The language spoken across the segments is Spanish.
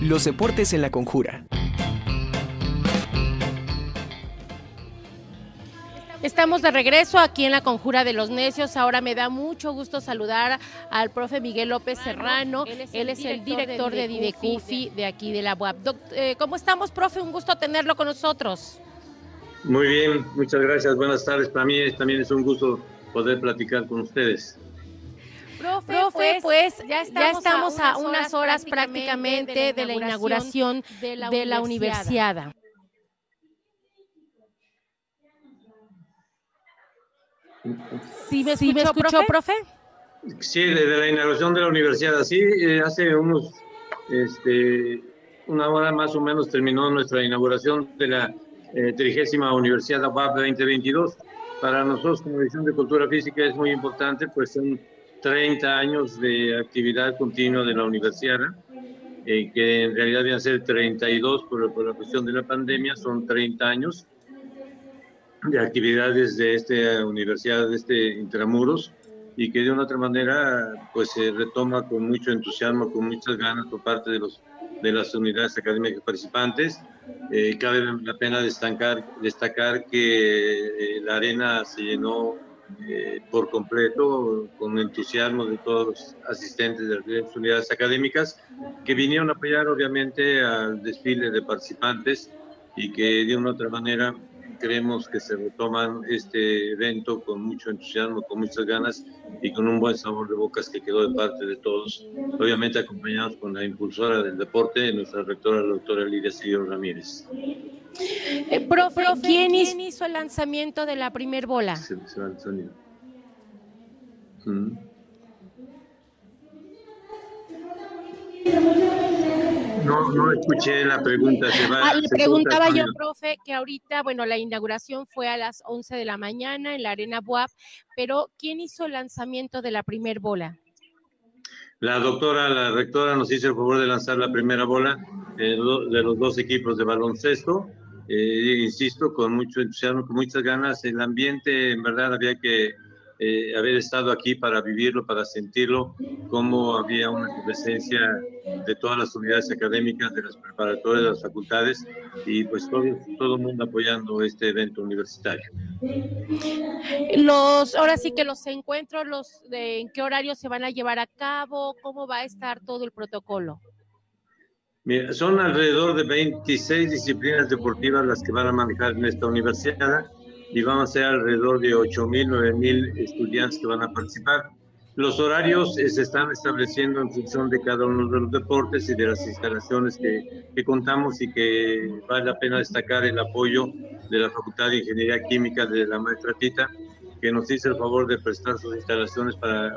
Los deportes en la conjura. Estamos de regreso aquí en la Conjura de los Necios. Ahora me da mucho gusto saludar al profe Miguel López Serrano. Él es el, director, de Didecufi de aquí de la UAP. Eh, ¿Cómo estamos, profe? Un gusto tenerlo con nosotros. Muy bien, muchas gracias. Buenas tardes. Para mí también es un gusto poder platicar con ustedes. Profe, pues, pues ya, estamos a unas, horas, prácticamente de la inauguración de la, de la universidad. ¿Sí me escuchó, profe? Sí, desde la inauguración de la universidad. Sí, eh, hace unos, este, una hora más o menos terminó nuestra inauguración de la eh, trigésima Universidad UAP 2022. Para nosotros como División de Cultura Física es muy importante, pues son 30 años de actividad continua de la universidad, eh, que en realidad deben ser 32 por, por la cuestión de la pandemia, son 30 años de actividades de esta universidad, de este Intramuros, y que de una otra manera pues se retoma con mucho entusiasmo, con muchas ganas por parte de, los, de las unidades académicas participantes. Eh, cabe la pena destacar, destacar que eh, la arena se llenó eh, por completo con entusiasmo de todos los asistentes de las unidades académicas que vinieron a apoyar obviamente al desfile de participantes y que de una otra manera creemos que se retoman este evento con mucho entusiasmo, con muchas ganas y con un buen sabor de bocas que quedó de parte de todos, obviamente acompañados con la impulsora del deporte, nuestra rectora, la doctora Lidia Silvio Ramírez. Eh, profe, ¿quién, hizo el lanzamiento de la primer bola? Se, va el sonido. Mm. No, no escuché la pregunta. Se ah, le preguntaba yo, profe, que ahorita, bueno, la inauguración fue a las 11 de la mañana en la Arena Buap, pero ¿quién hizo el lanzamiento de la primer bola? La doctora, la rectora nos hizo el favor de lanzar la primera bola de los dos equipos de baloncesto. Eh, insisto, con mucho entusiasmo, con muchas ganas. El ambiente, en verdad, había que eh, haber estado aquí para vivirlo, para sentirlo, cómo había una presencia de todas las unidades académicas, de las preparatorias, de las facultades y pues todo, todo el mundo apoyando este evento universitario. Los, ahora sí que los encuentros, los de, ¿en qué horario se van a llevar a cabo? ¿Cómo va a estar todo el protocolo? Mira, son alrededor de 26 disciplinas deportivas las que van a manejar en esta universidad y van a ser alrededor de 8.000, 9.000 estudiantes que van a participar. Los horarios eh, se están estableciendo en función de cada uno de los deportes y de las instalaciones que, que, contamos y que vale la pena destacar el apoyo de la Facultad de Ingeniería Química de la maestra Tita, que nos hizo el favor de prestar sus instalaciones para,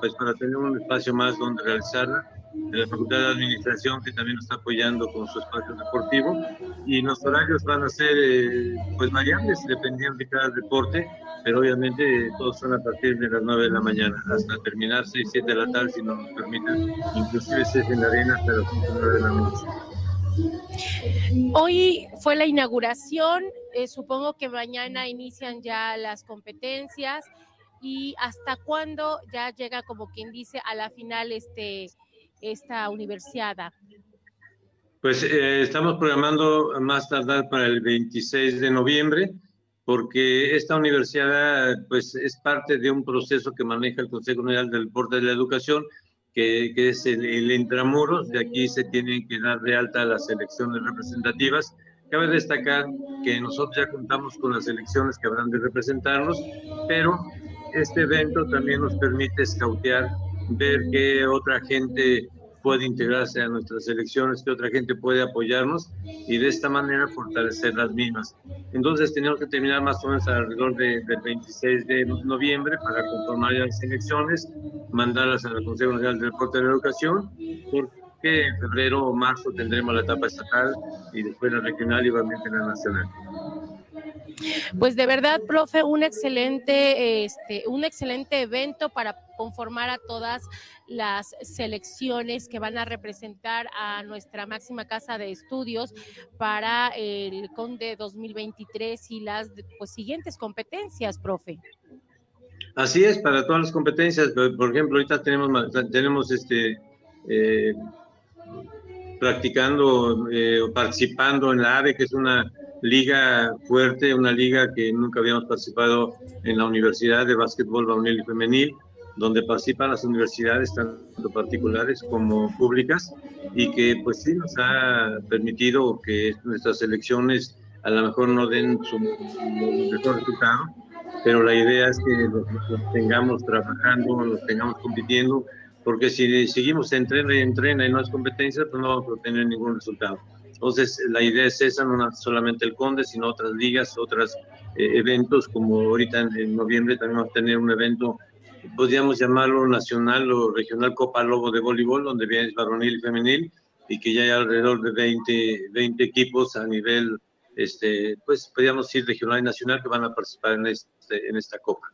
pues, para tener un espacio más donde realizarla de la Facultad de Administración, que también nos está apoyando con su espacio deportivo. Y los horarios van a ser eh, pues variables, dependiendo de cada deporte, pero obviamente todos son a partir de las 9 de la mañana, hasta terminar 6, 7 de la tarde, si nos permiten, inclusive 6 en la arena hasta las 9 de la noche. Hoy fue la inauguración, eh, supongo que mañana inician ya las competencias y hasta cuándo ya llega como quien dice a la final este esta universidad? Pues eh, estamos programando más tardar para el 26 de noviembre, porque esta universidad pues, es parte de un proceso que maneja el Consejo General del Deporte de la Educación, que, es el, el, intramuros. De aquí se tienen que dar de alta las elecciones representativas. Cabe destacar que nosotros ya contamos con las elecciones que habrán de representarnos, pero este evento también nos permite escautear ver qué otra gente puede integrarse a nuestras elecciones, qué otra gente puede apoyarnos y de esta manera fortalecer las mismas. Entonces tenemos que terminar más o menos alrededor del 26 de noviembre para conformar las elecciones, mandarlas al Consejo Nacional del Deporte de la Educación, porque en febrero o marzo tendremos la etapa estatal y después la regional y obviamente la nacional. Pues de verdad, profe, un excelente, este, un excelente evento para conformar a todas las selecciones que van a representar a nuestra máxima casa de estudios para el CONDE 2023 y las pues, siguientes competencias, profe. Así es, para todas las competencias. Por ejemplo, ahorita tenemos, tenemos este, eh, practicando eh, o participando en la AVE, que es una liga fuerte, una liga que nunca habíamos participado en la Universidad de Básquetbol Varonil y Femenil, donde participan las universidades, tanto particulares como públicas, y que pues sí nos ha permitido que nuestras elecciones a lo mejor no den su mejor resultado, pero la idea es que los, tengamos trabajando, los tengamos compitiendo, porque si seguimos entrena y entrena y no es competencia, pues no vamos a obtener ningún resultado. Entonces, la idea es esa, no solamente el Conde, sino otras ligas, otros eh, eventos, como ahorita en, noviembre también vamos a tener un evento, podríamos llamarlo nacional o regional Copa Lobo de voleibol, donde viene varonil y femenil, y que ya hay alrededor de 20, 20 equipos a nivel, este, pues podríamos decir regional y nacional que van a participar en, este, en esta Copa.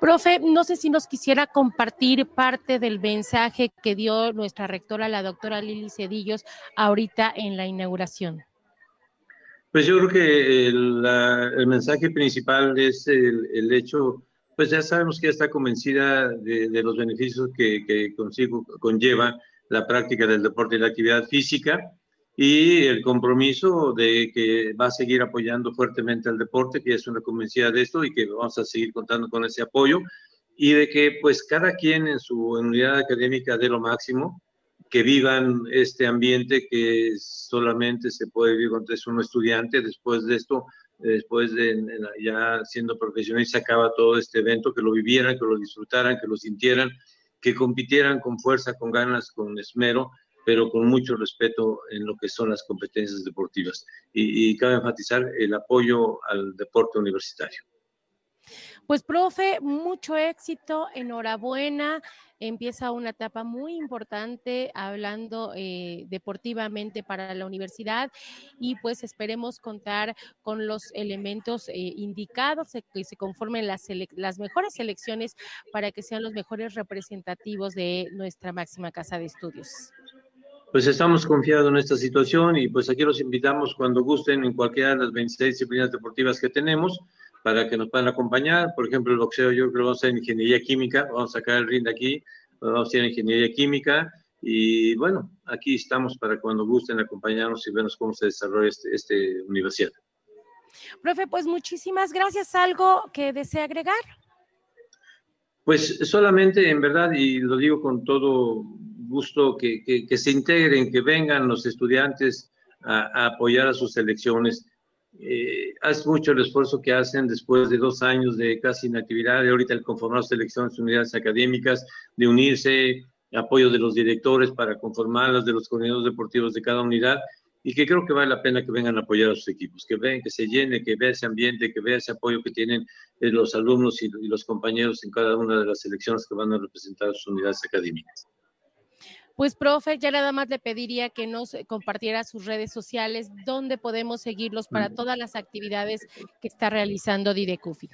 Profe, no sé si nos quisiera compartir parte del mensaje que dio nuestra rectora, la doctora Lili Cedillos, ahorita en la inauguración. Pues yo creo que el, mensaje principal es el, hecho, pues ya sabemos que está convencida de, los beneficios que, que consigo, conlleva la práctica del deporte y la actividad física y el compromiso de que va a seguir apoyando fuertemente al deporte, que es una convencida de esto y que vamos a seguir contando con ese apoyo, y de que pues cada quien en su unidad académica dé lo máximo, que vivan este ambiente que solamente se puede vivir cuando es un estudiante, después de esto, después de ya siendo profesional, se acaba todo este evento, que lo vivieran, que lo disfrutaran, que lo sintieran, que compitieran con fuerza, con ganas, con esmero, pero con mucho respeto en lo que son las competencias deportivas. Y, cabe enfatizar el apoyo al deporte universitario. Pues, profe, mucho éxito, enhorabuena. Empieza una etapa muy importante hablando eh, deportivamente para la universidad y pues esperemos contar con los elementos eh, indicados, que se conformen las, las mejores selecciones para que sean los mejores representativos de nuestra máxima casa de estudios pues estamos confiados en esta situación y pues aquí los invitamos cuando gusten en cualquiera de las 26 disciplinas deportivas que tenemos para que nos puedan acompañar. Por ejemplo, el boxeo yo creo que vamos a hacer ingeniería química, vamos a sacar el ring de aquí, vamos a hacer ingeniería química y bueno, aquí estamos para cuando gusten acompañarnos y vernos cómo se desarrolla este, este universidad. Profe, pues muchísimas gracias. ¿Algo que desee agregar? Pues solamente, en verdad, y lo digo con todo gusto que, que, se integren, que vengan los estudiantes a, apoyar a sus selecciones. Eh, mucho el esfuerzo que hacen después de dos años de casi inactividad, de ahorita el conformar selecciones, unidades académicas, de unirse, apoyo de los directores para conformar las de los coordinadores deportivos de cada unidad y que creo que vale la pena que vengan a apoyar a sus equipos, que vean, que se llene, que vea ese ambiente, que vea ese apoyo que tienen eh, los alumnos y los compañeros en cada una de las selecciones que van a representar sus unidades académicas. Pues, profe, ya nada más le pediría que nos compartiera sus redes sociales, donde podemos seguirlos para todas las actividades que está realizando Didecufi.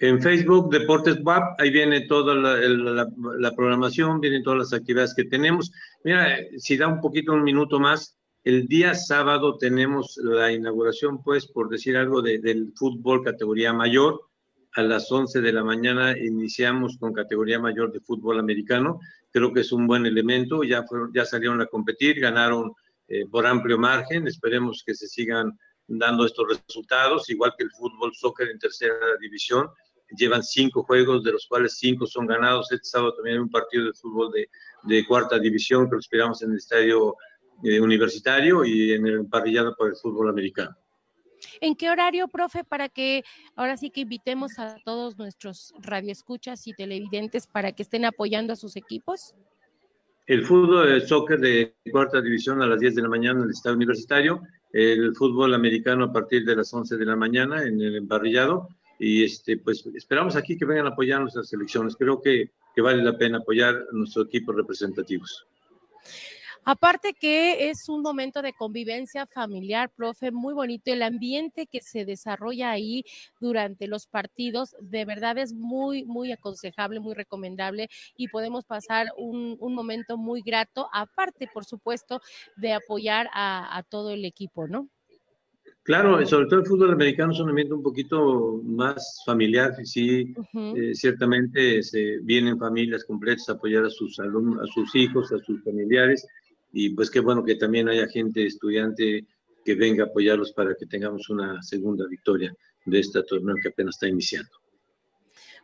En Facebook, Deportes WAP, ahí viene toda la, programación, vienen todas las actividades que tenemos. Mira, si da un poquito, un minuto más, el día sábado tenemos la inauguración, pues, por decir algo, del fútbol categoría mayor. A las 11 de la mañana iniciamos con categoría mayor de fútbol americano. Creo que es un buen elemento, ya, fueron, ya salieron a competir, ganaron eh, por amplio margen, esperemos que se sigan dando estos resultados, igual que el fútbol, soccer en tercera división, llevan cinco juegos, de los cuales cinco son ganados, este sábado también hay un partido de fútbol de, de cuarta división que lo esperamos en el estadio eh, universitario y en el parrillado por el fútbol americano. ¿En qué horario, profe, para que ahora sí que invitemos a todos nuestros radioescuchas y televidentes para que estén apoyando a sus equipos? El fútbol, el soccer de cuarta división a las 10 de la mañana en el estado universitario, el fútbol americano a partir de las 11 de la mañana en el emparrillado y este pues esperamos aquí que vengan a apoyar nuestras selecciones. Creo que, que vale la pena apoyar a nuestros equipos representativos. Aparte que es un momento de convivencia familiar, profe, muy bonito. El ambiente que se desarrolla ahí durante los partidos, de verdad es muy, muy aconsejable, muy recomendable y podemos pasar un, momento muy grato, aparte, por supuesto, de apoyar a, todo el equipo, ¿no? Claro, sobre todo el fútbol americano es un ambiente un poquito más familiar, sí, eh, ciertamente se vienen familias completas a apoyar a sus alumnos, a sus hijos, a sus familiares, y pues qué bueno que también haya gente estudiante que venga a apoyarlos para que tengamos una segunda victoria de este torneo que apenas está iniciando.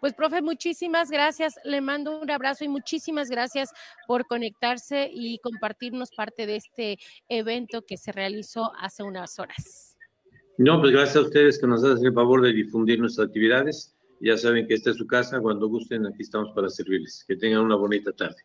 Pues, profe, muchísimas gracias. Le mando un abrazo y muchísimas gracias por conectarse y compartirnos parte de este evento que se realizó hace unas horas. No, pues gracias a ustedes que nos hacen el favor de difundir nuestras actividades. Ya saben que esta es su casa. Cuando gusten, aquí estamos para servirles. Que tengan una bonita tarde.